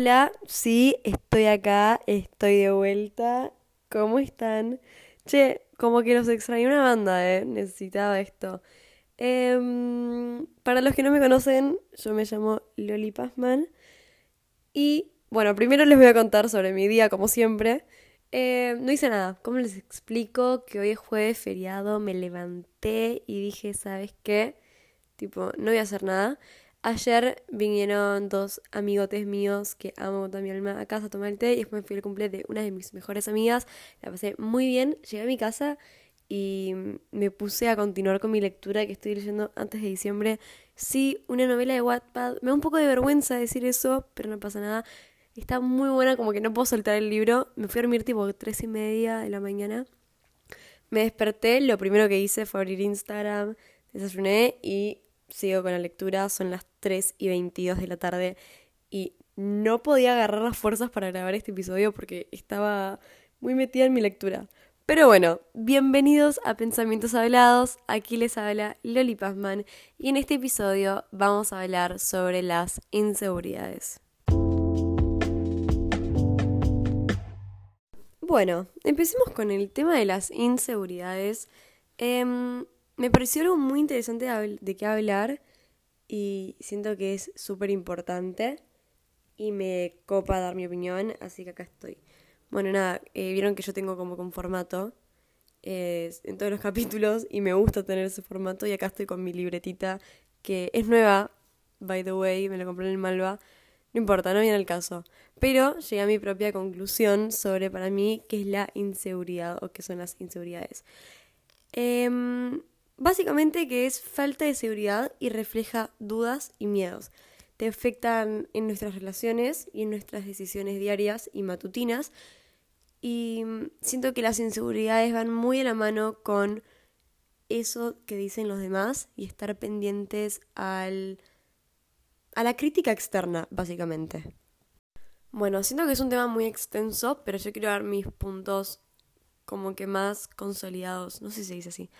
Hola, sí, estoy acá, estoy de vuelta. ¿Cómo están? Che, como que los extrañé una banda, ¿eh? Necesitaba esto. Em, para los que no me conocen, yo me llamo Loli Pazman. Y bueno, primero les voy a contar sobre mi día, como siempre. Eh, no hice nada. ¿Cómo les explico que hoy es jueves feriado? Me levanté y dije, ¿sabes qué? Tipo, no voy a hacer nada. Ayer vinieron dos amigotes míos que amo con mi alma a casa a tomar el té y después fui al cumple de una de mis mejores amigas. La pasé muy bien. Llegué a mi casa y me puse a continuar con mi lectura que estoy leyendo antes de diciembre. Sí, una novela de Wattpad. Me da un poco de vergüenza decir eso, pero no pasa nada. Está muy buena, como que no puedo soltar el libro. Me fui a dormir tipo tres y media de la mañana. Me desperté, lo primero que hice fue abrir Instagram, desayuné y sigo con la lectura, son las 3 y 22 de la tarde y no podía agarrar las fuerzas para grabar este episodio porque estaba muy metida en mi lectura. Pero bueno, bienvenidos a Pensamientos Hablados, aquí les habla Loli Pazman y en este episodio vamos a hablar sobre las inseguridades. Bueno, empecemos con el tema de las inseguridades. Em, me pareció algo muy interesante de, qué hablar y siento que es súper importante y me copa dar mi opinión, así que acá estoy. Bueno, nada, eh, vieron que yo tengo como con formato en todos los capítulos y me gusta tener ese formato y acá estoy con mi libretita que es nueva, by the way, me la compré en el Malva. No importa, no viene el caso. Pero llegué a mi propia conclusión sobre para mí qué es la inseguridad o qué son las inseguridades. Eh, Básicamente que es falta de seguridad y refleja dudas y miedos. Te afectan en nuestras relaciones y en nuestras decisiones diarias y matutinas. Y siento que las inseguridades van muy a la mano con eso que dicen los demás y estar pendientes al, a la crítica externa, básicamente. Bueno, siento que es un tema muy extenso, pero yo quiero dar mis puntos como que más consolidados, no sé si se dice así.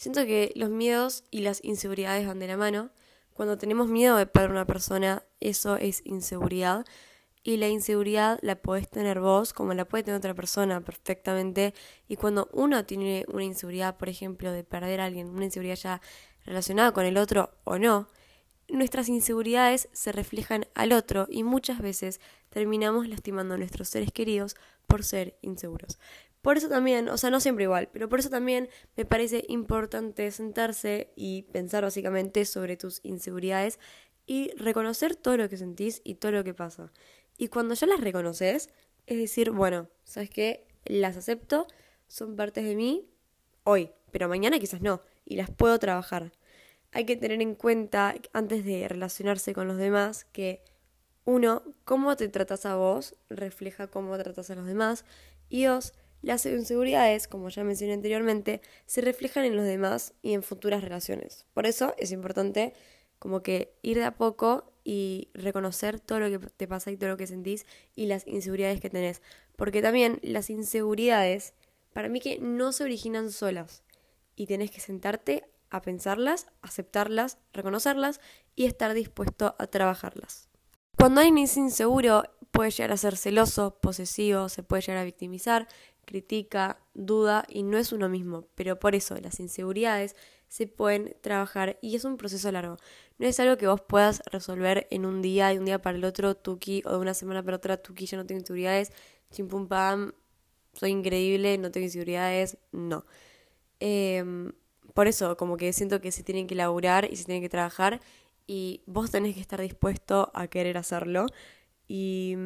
Siento que los miedos y las inseguridades van de la mano. Cuando tenemos miedo de perder una persona, eso es inseguridad. Y la inseguridad la podés tener vos como la puede tener otra persona perfectamente. Y cuando uno tiene una inseguridad, por ejemplo, de perder a alguien, una inseguridad ya relacionada con el otro o no, nuestras inseguridades se reflejan al otro y muchas veces terminamos lastimando a nuestros seres queridos por ser inseguros. Por eso también, o sea, no siempre igual, pero por eso también me parece importante sentarse y pensar básicamente sobre tus inseguridades y reconocer todo lo que sentís y todo lo que pasa. Y cuando ya las reconoces, es decir, bueno, ¿sabes qué? Las acepto, son partes de mí hoy, pero mañana quizás no, y las puedo trabajar. Hay que tener en cuenta, antes de relacionarse con los demás, que uno, cómo te tratas a vos refleja cómo tratas a los demás, y dos, las inseguridades, como ya mencioné anteriormente, se reflejan en los demás y en futuras relaciones. Por eso es importante como que ir de a poco y reconocer todo lo que te pasa y todo lo que sentís y las inseguridades que tenés. Porque también las inseguridades, para mí que no se originan solas y tenés que sentarte a pensarlas, aceptarlas, reconocerlas y estar dispuesto a trabajarlas. Cuando alguien es inseguro, puede llegar a ser celoso, posesivo, se puede llegar a victimizar critica, duda y no es uno mismo, pero por eso las inseguridades se pueden trabajar y es un proceso largo. No es algo que vos puedas resolver en un día, de un día para el otro, tuki, o de una semana para otra, tuki, ya no tengo inseguridades, chimpum pam, soy increíble, no tengo inseguridades, no. Em, por eso, como que siento que se tienen que laburar y se tienen que trabajar y vos tenés que estar dispuesto a querer hacerlo. Y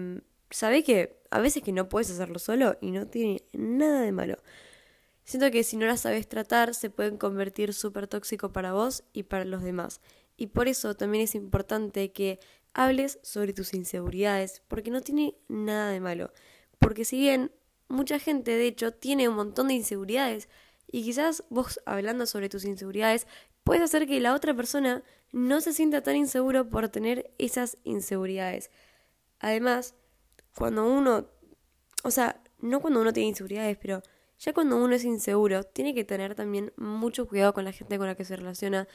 sabés que a veces que no puedes hacerlo solo y no tiene nada de malo. Siento que si no las sabes tratar se pueden convertir súper tóxico para vos y para los demás. Y por eso también es importante que hables sobre tus inseguridades, porque no tiene nada de malo. Porque si bien mucha gente de hecho tiene un montón de inseguridades, y quizás vos hablando sobre tus inseguridades puedes hacer que la otra persona no se sienta tan inseguro por tener esas inseguridades. Además, cuando uno, o sea, no cuando uno tiene inseguridades, pero ya cuando uno es inseguro, tiene que tener también mucho cuidado con la gente con la que se relaciona,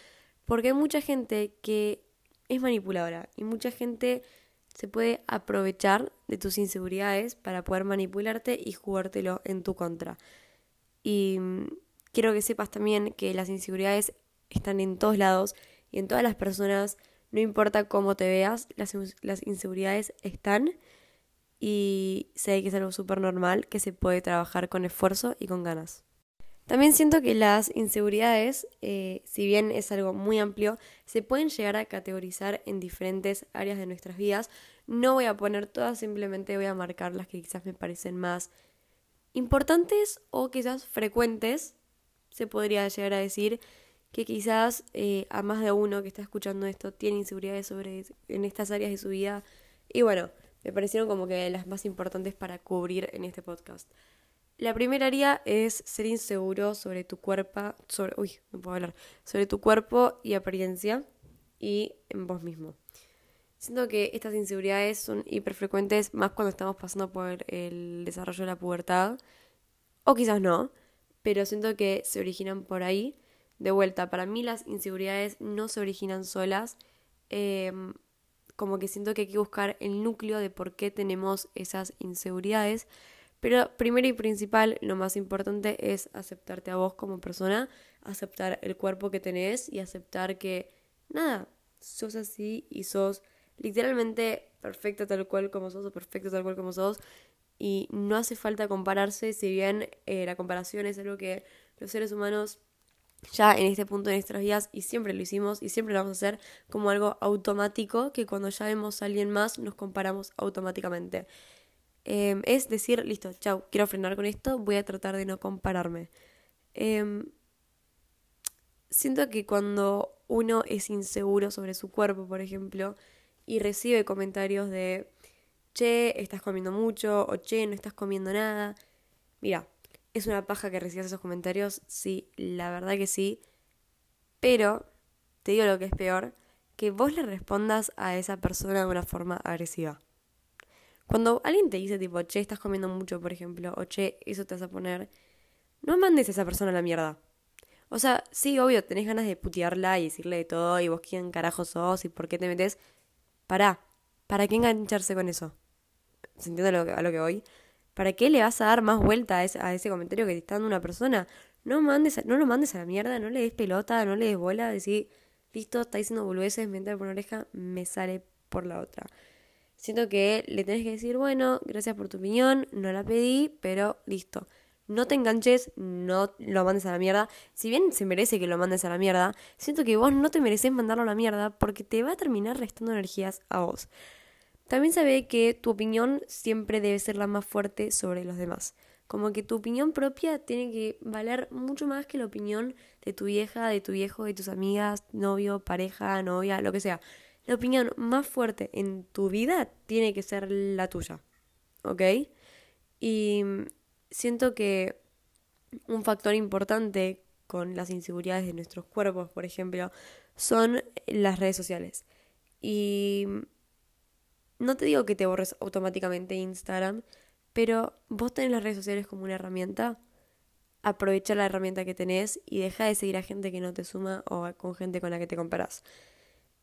porque hay mucha gente que es manipuladora y mucha gente se puede aprovechar de tus inseguridades para poder manipularte y jugártelo en tu contra. Y mm, quiero que sepas también que las inseguridades están en todos lados y en todas las personas, no importa cómo te veas, las, las inseguridades están y sé que es algo súper normal que se puede trabajar con esfuerzo y con ganas. También siento que las inseguridades, eh, si bien es algo muy amplio, se pueden llegar a categorizar en diferentes áreas de nuestras vidas. No voy a poner todas, simplemente voy a marcar las que quizás me parecen más importantes o quizás frecuentes. Se podría llegar a decir que quizás eh, a más de uno que está escuchando esto tiene inseguridades sobre en estas áreas de su vida. Y bueno, me parecieron como que las más importantes para cubrir en este podcast. La primera área es ser inseguro sobre tu cuerpo, sobre, uy, puedo hablar, sobre tu cuerpo y apariencia y en vos mismo. Siento que estas inseguridades son hiperfrecuentes más cuando estamos pasando por el desarrollo de la pubertad, o quizás no, pero siento que se originan por ahí. De vuelta, para mí las inseguridades no se originan solas, em, como que siento que hay que buscar el núcleo de por qué tenemos esas inseguridades pero primero y principal, lo más importante es aceptarte a vos como persona, aceptar el cuerpo que tenés y aceptar que, nada, sos así y sos literalmente perfecta tal cual como sos o perfecto tal cual como sos. Y no hace falta compararse, si bien eh, la comparación es algo que los seres humanos ya en este punto de nuestras vidas y siempre lo hicimos y siempre lo vamos a hacer como algo automático que cuando ya vemos a alguien más nos comparamos automáticamente. Em, es decir, listo, chau, quiero frenar con esto, voy a tratar de no compararme. Em, siento que cuando uno es inseguro sobre su cuerpo, por ejemplo, y recibe comentarios de, che, estás comiendo mucho, o che, no estás comiendo nada, mira, es una paja que recibas esos comentarios, sí, la verdad que sí, pero te digo lo que es peor, que vos le respondas a esa persona de una forma agresiva. Cuando alguien te dice tipo, che, estás comiendo mucho, por ejemplo, o che, eso te vas a poner, no mandes a esa persona a la mierda. O sea, sí, obvio, tenés ganas de putearla y decirle de todo y vos quién carajo sos y por qué te metes. Pará, ¿para qué engancharse con eso? ¿Se entiende a lo, que, a lo que voy? ¿Para qué le vas a dar más vuelta a ese, comentario que te está dando una persona? No, mandes, no lo mandes a la mierda, no le des pelota, no le des bola, decir, listo, está diciendo boludeces, me entra por una oreja, me sale por la otra. Siento que le tenés que decir, bueno, gracias por tu opinión, no la pedí, pero listo. No te enganches, no lo mandes a la mierda. Si bien se merece que lo mandes a la mierda, siento que vos no te mereces mandarlo a la mierda porque te va a terminar restando energías a vos. También sabe que tu opinión siempre debe ser la más fuerte sobre los demás. Como que tu opinión propia tiene que valer mucho más que la opinión de tu vieja, de tu viejo, de tus amigas, novio, pareja, novia, lo que sea la opinión más fuerte en tu vida tiene que ser la tuya. ¿Ok? Y siento que un factor importante con las inseguridades de nuestros cuerpos, por ejemplo, son las redes sociales. Y no te digo que te borres automáticamente Instagram, pero vos tenés las redes sociales como una herramienta. Aprovecha la herramienta que tenés y deja de seguir a gente que no te suma o con gente con la que te comparas.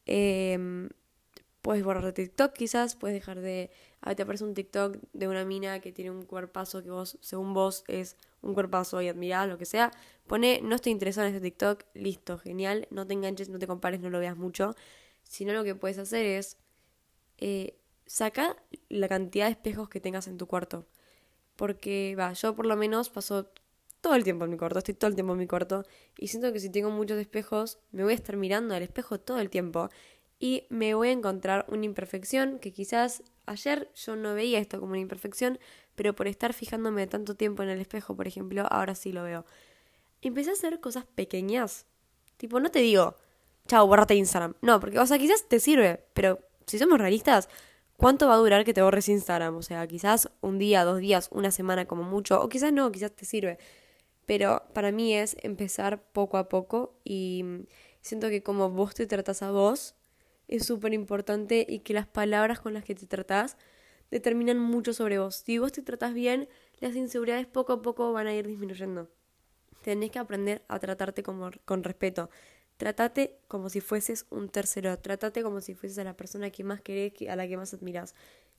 Eh, puedes borrar TikTok quizás, puedes dejar de... A te aparece un TikTok de una mina que tiene un cuerpazo que vos, según vos, es un cuerpazo y admirás, lo que sea. Pone, no estoy interesado en este TikTok, listo, genial, no te enganches, no te compares, no lo veas mucho. Sino lo que puedes hacer es... Eh, saca la cantidad de espejos que tengas en tu cuarto. Porque, va, yo por lo menos paso todo el tiempo en mi cuarto, estoy todo el tiempo en mi cuarto y siento que si tengo muchos espejos me voy a estar mirando al espejo todo el tiempo y me voy a encontrar una imperfección que quizás ayer yo no veía esto como una imperfección, pero por estar fijándome tanto tiempo en el espejo, por ejemplo, ahora sí lo veo. Empecé a hacer cosas pequeñas. Tipo, no te digo, chao, borrate Instagram. No, porque, o sea, quizás te sirve, pero si somos realistas, ¿cuánto va a durar que te borres Instagram? O sea, quizás un día, dos días, una semana como mucho, o quizás no, quizás te sirve pero para mí es empezar poco a poco y siento que como vos te tratas a vos es súper importante y que las palabras con las que te tratás determinan mucho sobre vos. Si vos te tratas bien, las inseguridades poco a poco van a ir disminuyendo. Tenés que aprender a tratarte con, con respeto. Trátate como si fueses un tercero, trátate como si fueses a la persona que más querés, a la que más admiras.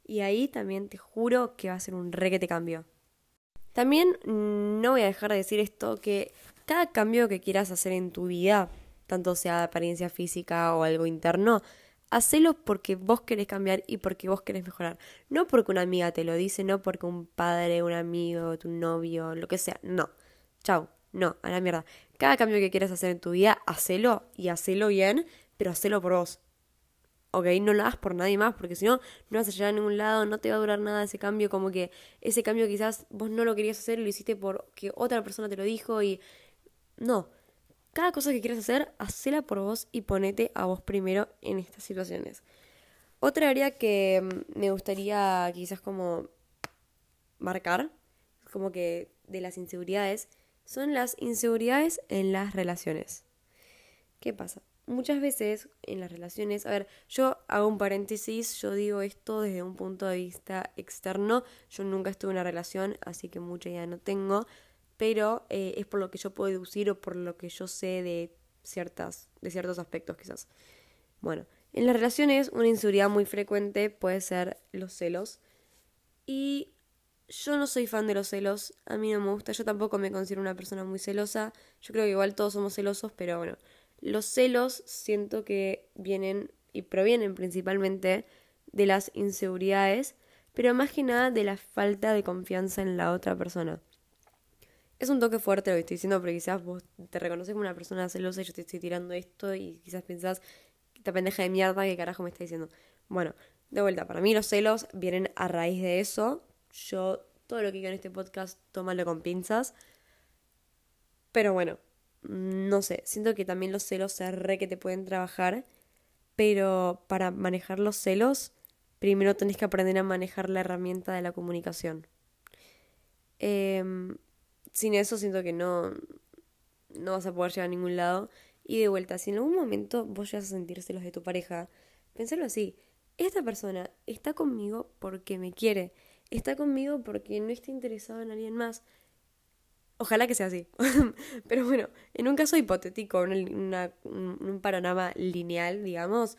Y ahí también te juro que va a ser un re que te cambio. También no voy a dejar de decir esto, que cada cambio que quieras hacer en tu vida, tanto sea de apariencia física o algo interno, hacelo porque vos querés cambiar y porque vos querés mejorar. No porque una amiga te lo dice, no porque un padre, un amigo, tu novio, lo que sea. No. Chau. No, a la mierda. Cada cambio que quieras hacer en tu vida, hacelo y hacelo bien, pero hacelo por vos. ¿ok? No lo hagas por nadie más, porque si no, no vas a llegar a ningún lado, no te va a durar nada ese cambio, como que ese cambio quizás vos no lo querías hacer y lo hiciste porque otra persona te lo dijo y... No, cada cosa que quieras hacer, hacela por vos y ponete a vos primero en estas situaciones. Otra área que mm, me gustaría quizás como marcar, como que de las inseguridades, son las inseguridades en las relaciones. ¿Qué pasa? Muchas veces en las relaciones, a ver, yo hago un paréntesis, yo digo esto desde un punto de vista externo, yo nunca estuve en una relación, así que mucha idea no tengo, pero eh, es por lo que yo puedo deducir o por lo que yo sé de, ciertas, de ciertos aspectos quizás. Bueno, en las relaciones una inseguridad muy frecuente puede ser los celos y yo no soy fan de los celos, a mí no me gusta, yo tampoco me considero una persona muy celosa, yo creo que igual todos somos celosos, pero bueno, los celos siento que vienen y provienen principalmente de las inseguridades, pero más que nada de la falta de confianza en la otra persona. Es un toque fuerte lo que estoy diciendo, porque quizás vos te reconoces como una persona celosa y yo te estoy tirando esto y quizás pensás, esta pendeja de mierda, ¿qué carajo me está diciendo? Bueno, de vuelta, para mí los celos vienen a raíz de eso. Yo todo lo que digo en este podcast, tómalo con pinzas. Pero bueno, no sé, siento que también los celos se re que te pueden trabajar, pero para manejar los celos, primero tenés que aprender a manejar la herramienta de la comunicación. Em, sin eso siento que no, no vas a poder llegar a ningún lado. Y de vuelta, si en algún momento vos llegas a sentir celos de tu pareja, pensalo así, esta persona está conmigo porque me quiere, está conmigo porque no está interesado en alguien más. Ojalá que sea así. Pero bueno, en un caso hipotético, en un panorama lineal, digamos,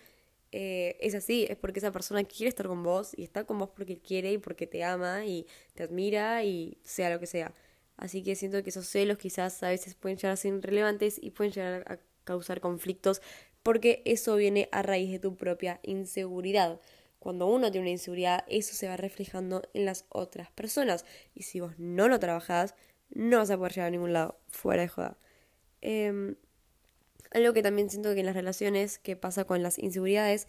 eh, es así, es porque esa persona quiere estar con vos y está con vos porque quiere y porque te ama y te admira y sea lo que sea. Así que siento que esos celos quizás a veces pueden llegar a ser irrelevantes y pueden llegar a causar conflictos porque eso viene a raíz de tu propia inseguridad. Cuando uno tiene una inseguridad, eso se va reflejando en las otras personas. Y si vos no lo trabajás, no vas a poder llegar a ningún lado, fuera de joda. Em, algo que también siento que en las relaciones, que pasa con las inseguridades,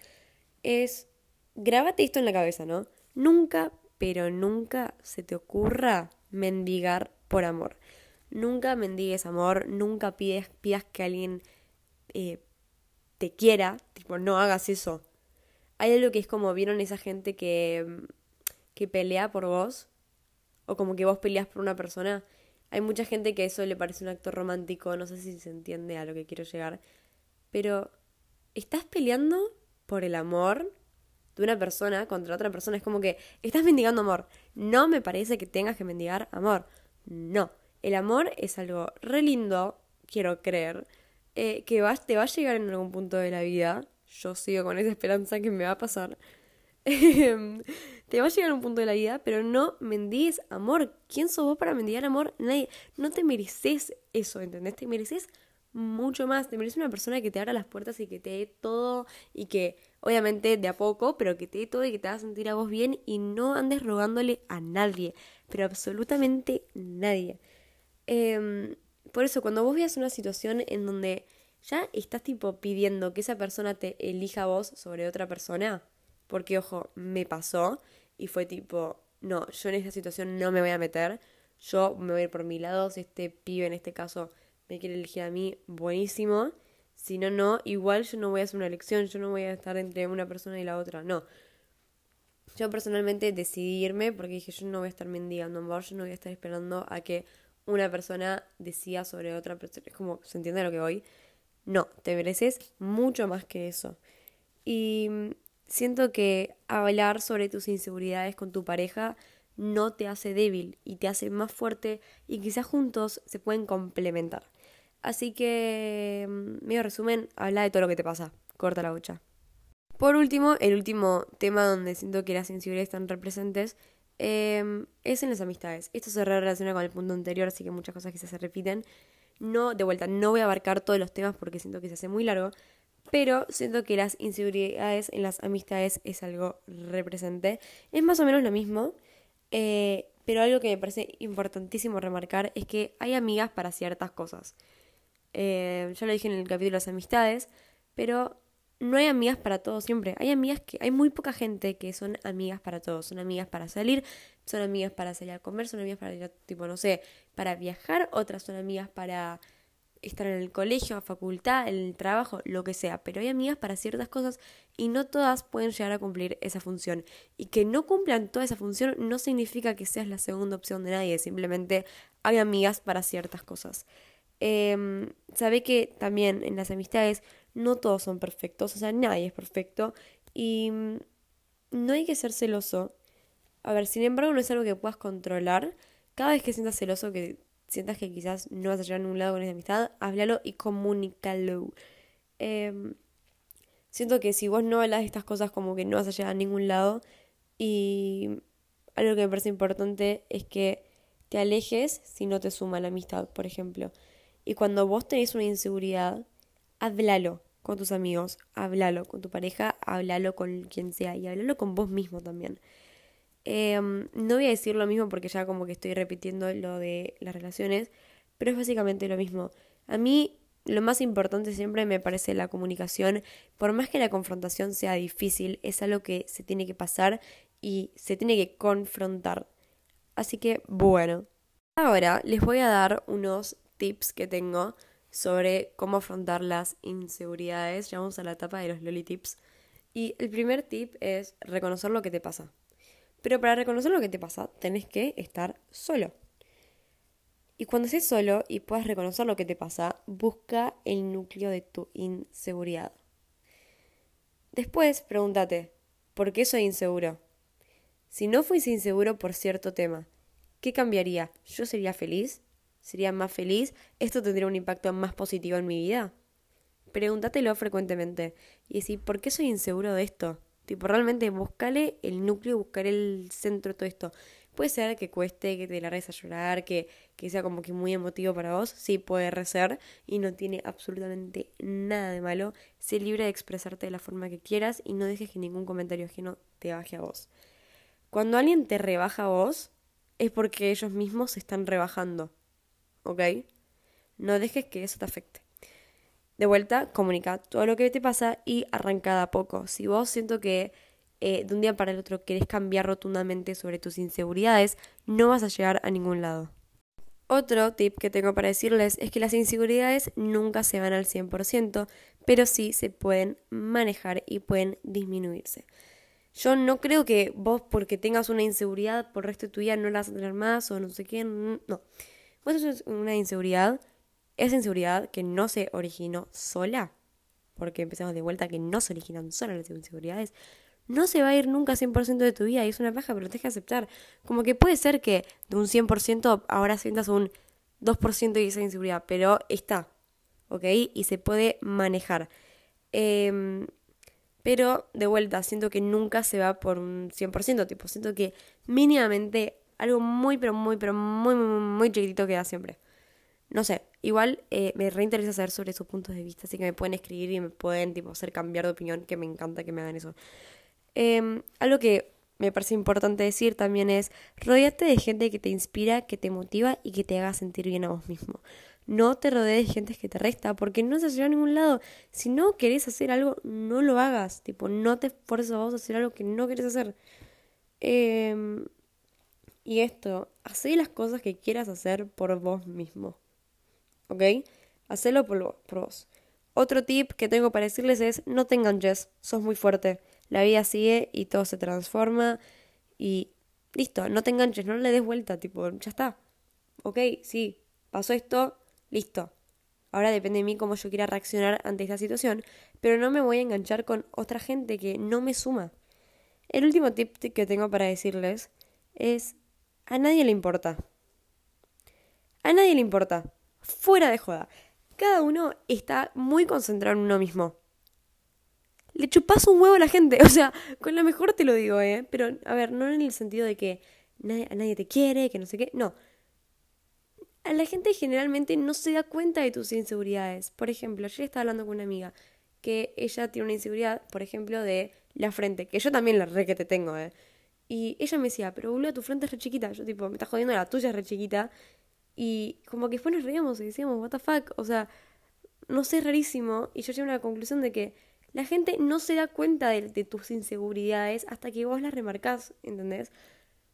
es, grábate esto en la cabeza, ¿no? Nunca, pero nunca se te ocurra mendigar por amor. Nunca mendigues amor, nunca pides, pidas que alguien eh, te quiera, tipo, no hagas eso. Hay algo que es como, ¿vieron esa gente que, que pelea por vos? O como que vos peleas por una persona hay mucha gente que eso le parece un acto romántico, no sé si se entiende a lo que quiero llegar, pero estás peleando por el amor de una persona contra otra persona, es como que estás mendigando amor. No me parece que tengas que mendigar amor. No, el amor es algo re lindo, quiero creer, eh, que te va a llegar en algún punto de la vida. Yo sigo con esa esperanza que me va a pasar. Em, te va a llegar un punto de la vida, pero no mendigues amor. ¿Quién sos vos para mendigar amor? Nadie. No te mereces eso, ¿entendés? Te mereces mucho más. Te mereces una persona que te abra las puertas y que te dé todo y que, obviamente, de a poco, pero que te dé todo y que te haga sentir a vos bien y no andes rogándole a nadie, pero absolutamente nadie. Em, por eso, cuando vos veas una situación en donde ya estás tipo pidiendo que esa persona te elija a vos sobre otra persona, porque, ojo, me pasó y fue tipo, no, yo en esta situación no me voy a meter, yo me voy a ir por mi lado, si este pibe en este caso me quiere elegir a mí, buenísimo. Si no, no, igual yo no voy a hacer una elección, yo no voy a estar entre una persona y la otra, no. Yo personalmente decidí porque dije, yo no voy a estar mendigando amor, yo no voy a estar esperando a que una persona decida sobre otra persona. Es como, ¿se entiende lo que voy? No, te mereces mucho más que eso. Y siento que hablar sobre tus inseguridades con tu pareja no te hace débil y te hace más fuerte y quizás juntos se pueden complementar. Así que, mm, medio resumen, habla de todo lo que te pasa. Corta la bocha. Por último, el último tema donde siento que las sensibilidades están representes em, es en las amistades. Esto se relaciona con el punto anterior, así que muchas cosas que se repiten. No, de vuelta, no voy a abarcar todos los temas porque siento que se hace muy largo, pero siento que las inseguridades en las amistades es algo represente. Es más o menos lo mismo, eh, pero algo que me parece importantísimo remarcar es que hay amigas para ciertas cosas. Eh, ya lo dije en el capítulo de las amistades, pero no hay amigas para todos siempre. Hay amigas que, hay muy poca gente que son amigas para todos. Son amigas para salir, son amigas para salir a comer, son amigas para tipo, no sé, para viajar, otras son amigas para estar en el colegio, a facultad, en el trabajo, lo que sea. Pero hay amigas para ciertas cosas y no todas pueden llegar a cumplir esa función. Y que no cumplan toda esa función no significa que seas la segunda opción de nadie, simplemente hay amigas para ciertas cosas. Eh, sabe que también en las amistades no todos son perfectos, o sea, nadie es perfecto y mm, no hay que ser celoso. A ver, sin embargo, no es algo que puedas controlar. Cada vez que sientas celoso, que sientas que quizás no vas a llegar a ningún lado con esa amistad, háblalo y comunícalo. Em, siento que si vos no hablas de estas cosas, como que no vas a llegar a ningún lado. Y algo que me parece importante es que te alejes si no te suma la amistad, por ejemplo. Y cuando vos tenés una inseguridad, háblalo con tus amigos, háblalo con tu pareja, háblalo con quien sea y háblalo con vos mismo también. Em, no voy a decir lo mismo porque ya como que estoy repitiendo lo de las relaciones, pero es básicamente lo mismo. A mí lo más importante siempre me parece la comunicación. Por más que la confrontación sea difícil, es algo que se tiene que pasar y se tiene que confrontar. Así que bueno. Ahora les voy a dar unos tips que tengo sobre cómo afrontar las inseguridades. Ya vamos a la etapa de los loli tips. Y el primer tip es reconocer lo que te pasa. Pero para reconocer lo que te pasa, tenés que estar solo. Y cuando estés solo y puedas reconocer lo que te pasa, busca el núcleo de tu inseguridad. Después, pregúntate, ¿por qué soy inseguro? Si no fuese inseguro por cierto tema, ¿qué cambiaría? ¿Yo sería feliz? Sería más feliz, esto tendría un impacto más positivo en mi vida. Pregúntatelo frecuentemente y decir, ¿por qué soy inseguro de esto? Tipo, realmente buscale el núcleo, buscar el centro de todo esto. Puede ser que cueste, que te largues a llorar, que, que sea como que muy emotivo para vos. Sí, puede ser y no tiene absolutamente nada de malo. Sé libre de expresarte de la forma que quieras y no dejes que ningún comentario ajeno te baje a vos. Cuando alguien te rebaja a vos, es porque ellos mismos se están rebajando. ¿Ok? No dejes que eso te afecte. De vuelta, comunica todo lo que te pasa y arranca a poco. Si vos siento que eh, de un día para el otro querés cambiar rotundamente sobre tus inseguridades, no vas a llegar a ningún lado. Otro tip que tengo para decirles es que las inseguridades nunca se van al 100%, pero sí se pueden manejar y pueden disminuirse. Yo no creo que vos porque tengas una inseguridad por el resto de tu vida no la vas tener más o no sé qué, no. Vos es una inseguridad, esa inseguridad que no se originó sola, porque empezamos de vuelta que no se originan solas las inseguridades, no se va a ir nunca 100% de tu vida y es una paja, pero tienes que aceptar. Como que puede ser que de un 100% ahora sientas un 2% de esa inseguridad, pero está, ¿ok? Y se puede manejar. Em, pero de vuelta, siento que nunca se va por un 100%, tipo, siento que mínimamente algo muy, pero muy, pero muy, muy, chiquitito queda siempre. No sé, igual eh, me reinteresa saber sobre sus puntos de vista, así que me pueden escribir y me pueden tipo hacer cambiar de opinión, que me encanta que me hagan eso. Em, algo que me parece importante decir también es, rodeate de gente que te inspira, que te motiva y que te haga sentir bien a vos mismo. No te rodees de gente que te resta, porque no se a llegar a ningún lado. Si no querés hacer algo, no lo hagas. Tipo, no te esfuerces a vos a hacer algo que no querés hacer. Eh, y esto, hacé las cosas que quieras hacer por vos mismo. ¿Ok? Hacelo por, vos. Otro tip que tengo para decirles es, no te enganches, sos muy fuerte. La vida sigue y todo se transforma y listo, no te enganches, no le des vuelta, tipo, ya está. Ok, sí, pasó esto, listo. Ahora depende de mí cómo yo quiera reaccionar ante esta situación, pero no me voy a enganchar con otra gente que no me suma. El último tip que tengo para decirles es a nadie le importa. A nadie le importa. Fuera de joda. cada uno está muy concentrado en uno mismo. Le chupas un huevo a la gente, o sea, con la mejor te lo digo, ¿eh? Pero, a ver, no en el sentido de que nadie, nadie te quiere, que no sé qué, no. A la gente generalmente no se da cuenta de tus inseguridades. Por ejemplo, ayer estaba hablando con una amiga que ella tiene una inseguridad, por ejemplo, de la frente, que yo también la re que te tengo, ¿eh? Y ella me decía, pero boludo, tu frente es re chiquita. Yo, tipo, me estás jodiendo, la tuya es re chiquita. Y como que después nos reíamos y decíamos, what the fuck, o sea, no sé, es rarísimo. Y yo llegué a la conclusión de que la gente no se da cuenta de, tus inseguridades hasta que vos las remarcás, ¿entendés?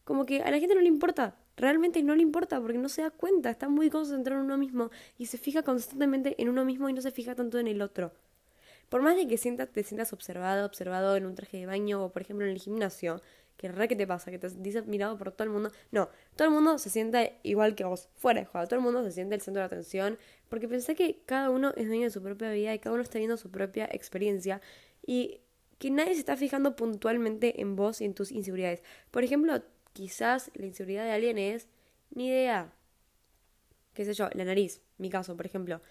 Como que a la gente no le importa, realmente no le importa porque no se da cuenta, está muy concentrado en uno mismo y se fija constantemente en uno mismo y no se fija tanto en el otro. Por más de que sientas, te sientas observado, observado en un traje de baño o por ejemplo en el gimnasio, que re que te pasa, que te sentís admirado por todo el mundo. No, todo el mundo se siente igual que vos, fuera de juego, todo el mundo se siente el centro de atención, porque pensé que cada uno es dueño de su propia vida y cada uno está viendo su propia experiencia y que nadie se está fijando puntualmente en vos y en tus inseguridades. Por ejemplo, quizás la inseguridad de alguien es ni idea, qué sé yo, la nariz, mi caso, por ejemplo.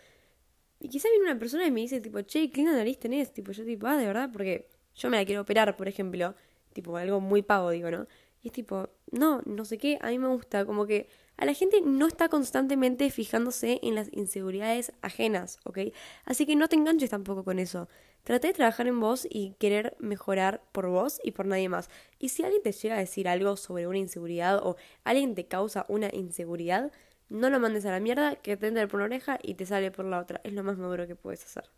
Y quizás viene una persona y me dice, tipo, che, ¿qué linda nariz tenés? Tipo, yo tipo, ah, de verdad, porque yo me la quiero operar, por ejemplo tipo algo muy pavo, digo, ¿no? Y es tipo, no, no sé qué, a mí me gusta, como que a la gente no está constantemente fijándose en las inseguridades ajenas, ¿ok? Así que no te enganches tampoco con eso. Trata de trabajar en vos y querer mejorar por vos y por nadie más. Y si alguien te llega a decir algo sobre una inseguridad o alguien te causa una inseguridad, no lo mandes a la mierda, que te entre por una oreja y te sale por la otra. Es lo más maduro que puedes hacer.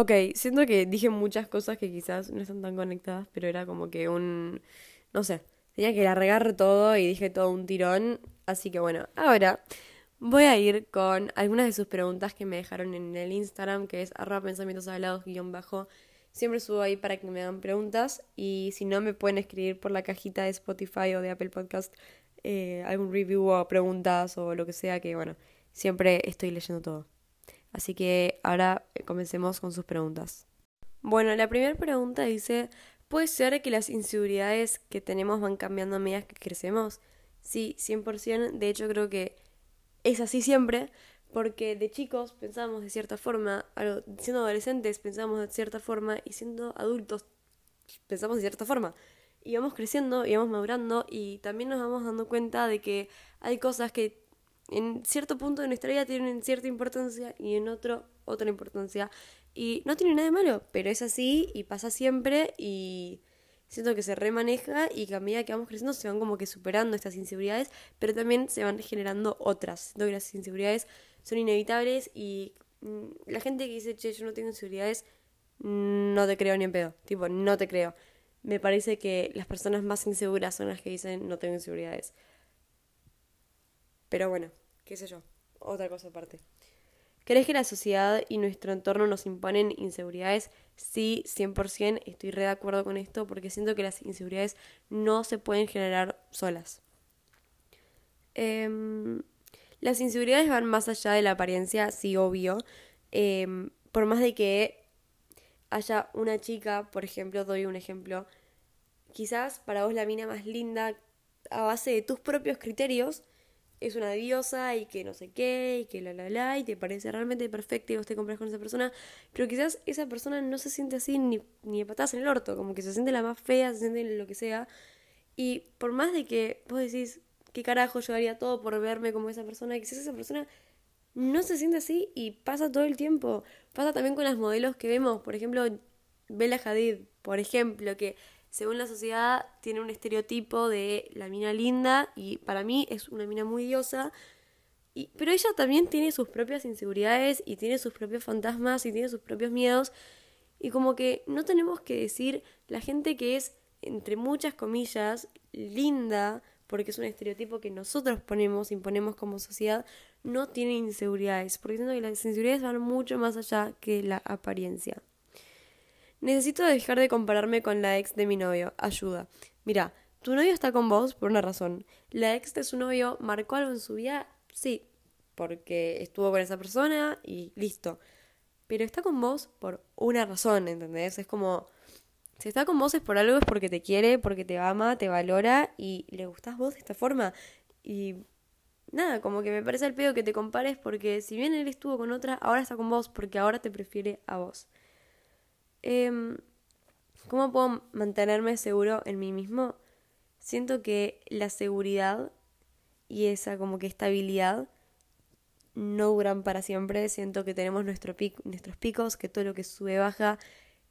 Ok, siento que dije muchas cosas que quizás no están tan conectadas, pero era como que un... no sé, tenía que largar todo y dije todo un tirón, así que bueno, ahora voy a ir con algunas de sus preguntas que me dejaron en el Instagram, que es arroba pensamientos hablados guion bajo. Siempre subo ahí para que me hagan preguntas y si no me pueden escribir por la cajita de Spotify o de Apple Podcast eh, algún review o preguntas o lo que sea, que bueno, siempre estoy leyendo todo. Así que ahora eh, comencemos con sus preguntas. Bueno, la primera pregunta dice, ¿puede ser que las inseguridades que tenemos van cambiando a medida que crecemos? Sí, 100%. De hecho, creo que es así siempre, porque de chicos pensamos de cierta forma, siendo adolescentes pensamos de cierta forma y siendo adultos pensamos de cierta forma. Y vamos creciendo y vamos madurando y también nos vamos dando cuenta de que hay cosas que en cierto punto de nuestra vida tienen cierta importancia y en otro otra importancia. Y no tiene nada de malo, pero es así y pasa siempre y siento que se remaneja y que a medida que vamos creciendo se van como que superando estas inseguridades, pero también se van generando otras. Siento que las inseguridades son inevitables y mm, la gente que dice, che, yo no tengo inseguridades, no te creo ni en pedo. Tipo, no te creo. Me parece que las personas más inseguras son las que dicen no tengo inseguridades. Pero bueno, qué sé yo, otra cosa aparte. ¿Crees que la sociedad y nuestro entorno nos imponen inseguridades? Sí, 100%, estoy re de acuerdo con esto porque siento que las inseguridades no se pueden generar solas. Em, las inseguridades van más allá de la apariencia, sí, obvio. Em, por más de que haya una chica, por ejemplo, doy un ejemplo, quizás para vos la mina más linda a base de tus propios criterios, es una diosa y que no sé qué, y que la la la, y te parece realmente perfecta y vos te compras con esa persona, pero quizás esa persona no se siente así ni, ni de patadas en el orto, como que se siente la más fea, se siente lo que sea, y por más de que vos decís, ¿qué carajo yo haría todo por verme como esa persona? Quizás esa persona no se siente así y pasa todo el tiempo. Pasa también con las modelos que vemos, por ejemplo, Bella Hadid, por ejemplo, que según la sociedad, tiene un estereotipo de la mina linda y para mí es una mina muy diosa. Y, pero ella también tiene sus propias inseguridades y tiene sus propios fantasmas y tiene sus propios miedos. Y como que no tenemos que decir la gente que es, entre muchas comillas, linda, porque es un estereotipo que nosotros ponemos, imponemos como sociedad, no tiene inseguridades. Porque siento que las inseguridades van mucho más allá que la apariencia. Necesito dejar de compararme con la ex de mi novio. Ayuda. Mira, tu novio está con vos por una razón. La ex de su novio marcó algo en su vida, sí, porque estuvo con esa persona y listo. Pero está con vos por una razón, ¿entendés? Es como, si está con vos es por algo, es porque te quiere, porque te ama, te valora y le gustás vos de esta forma. Y nada, como que me parece el pedo que te compares porque si bien él estuvo con otra, ahora está con vos porque ahora te prefiere a vos. Em, ¿Cómo puedo mantenerme seguro en mí mismo? Siento que la seguridad y esa como que estabilidad no duran para siempre. Siento que tenemos nuestro nuestros picos, que todo lo que sube baja.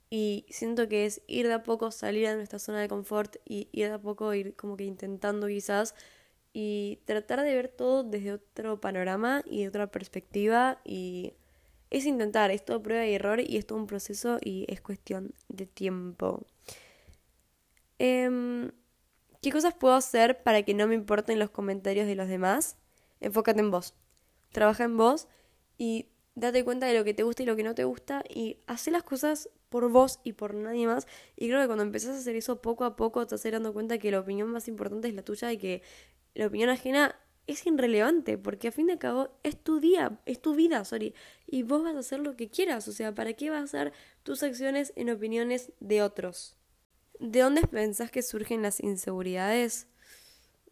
Y siento que es ir de a poco, salir de nuestra zona de confort y ir de a poco, ir como que intentando quizás y tratar de ver todo desde otro panorama y otra perspectiva y es intentar, es todo prueba y error y es todo un proceso y es cuestión de tiempo. Em, ¿Qué cosas puedo hacer para que no me importen los comentarios de los demás? Enfócate en vos. Trabaja en vos y date cuenta de lo que te gusta y lo que no te gusta y haz las cosas por vos y por nadie más. Y creo que cuando empezás a hacer eso poco a poco te vas dando cuenta que la opinión más importante es la tuya y que la opinión ajena es irrelevante, porque a fin de cabo es tu día, es tu vida, sorry, y vos vas a hacer lo que quieras, o sea, ¿para qué vas a hacer tus acciones en opiniones de otros? ¿De dónde pensás que surgen las inseguridades?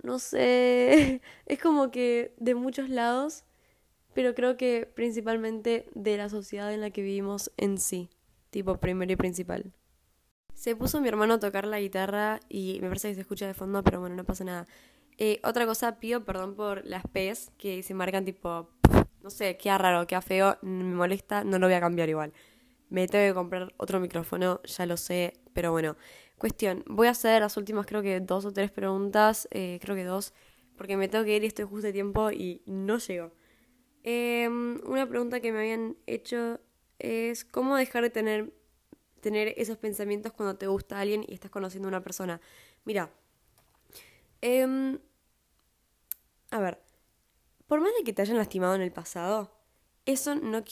No sé, es como que de muchos lados, pero creo que principalmente de la sociedad en la que vivimos en sí, tipo primero y principal. Se puso mi hermano a tocar la guitarra y me parece que se escucha de fondo, pero bueno, no pasa nada. Eh, otra cosa, pido perdón por las P's que se marcan tipo, no sé, queda raro, queda feo, me molesta, no lo voy a cambiar igual. Me tengo que comprar otro micrófono, ya lo sé, pero bueno. Cuestión, voy a hacer las últimas creo que dos o tres preguntas, eh, creo que dos, porque me tengo que ir y estoy justo de tiempo y no llego. Em, una pregunta que me habían hecho es cómo dejar de tener, tener esos pensamientos cuando te gusta alguien y estás conociendo a una persona. Mira, eh, a ver, por más de que te hayan lastimado en el pasado, eso no,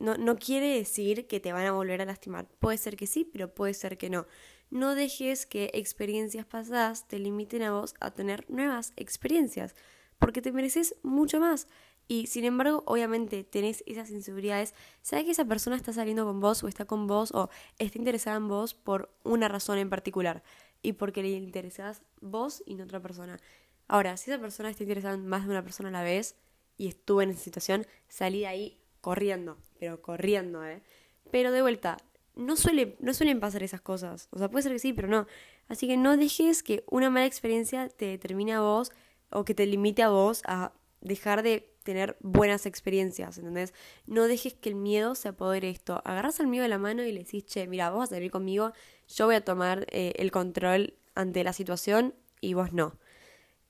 no, no quiere decir que te van a volver a lastimar. Puede ser que sí, pero puede ser que no. No dejes que experiencias pasadas te limiten a vos a tener nuevas experiencias, porque te mereces mucho más. Y sin embargo, obviamente tenés esas inseguridades. Sabes que esa persona está saliendo con vos o está con vos o está interesada en vos por una razón en particular y porque le interesás vos y no otra persona. Ahora, si esa persona está interesada en más de una persona a la vez y estuve en esa situación, salí de ahí corriendo, pero corriendo, ¿eh? Pero de vuelta, no, suele, no suelen pasar esas cosas. O sea, puede ser que sí, pero no. Así que no dejes que una mala experiencia te determine a vos o que te limite a vos a dejar de tener buenas experiencias, ¿entendés? No dejes que el miedo se apodere esto. Agarras al miedo de la mano y le decís, che, mira, vos vas a salir conmigo, yo voy a tomar eh, el control ante la situación y vos no.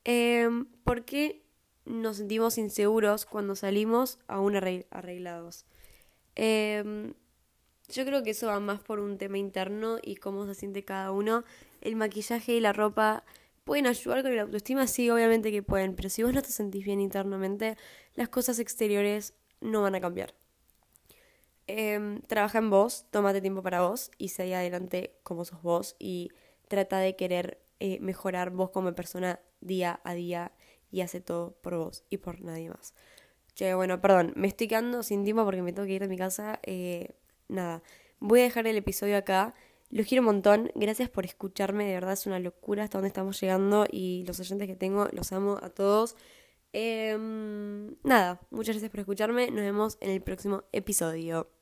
Em, ¿Por qué nos sentimos inseguros cuando salimos aún arreglados? Em, yo creo que eso va más por un tema interno y cómo se siente cada uno. El maquillaje y la ropa pueden ayudar con la autoestima, sí, obviamente que pueden, pero si vos no te sentís bien internamente, las cosas exteriores no van a cambiar. Em, trabaja en vos, tómate tiempo para vos y seguí adelante como sos vos y trata de querer eh, mejorar vos como persona día a día y hace todo por vos y por nadie más. Che, bueno, perdón, me estoy quedando sin tiempo porque me tengo que ir de mi casa. Eh, nada, voy a dejar el episodio acá. Los quiero un montón. Gracias por escucharme. De verdad es una locura hasta dónde estamos llegando. Y los oyentes que tengo, los amo a todos. Em, nada, muchas gracias por escucharme. Nos vemos en el próximo episodio.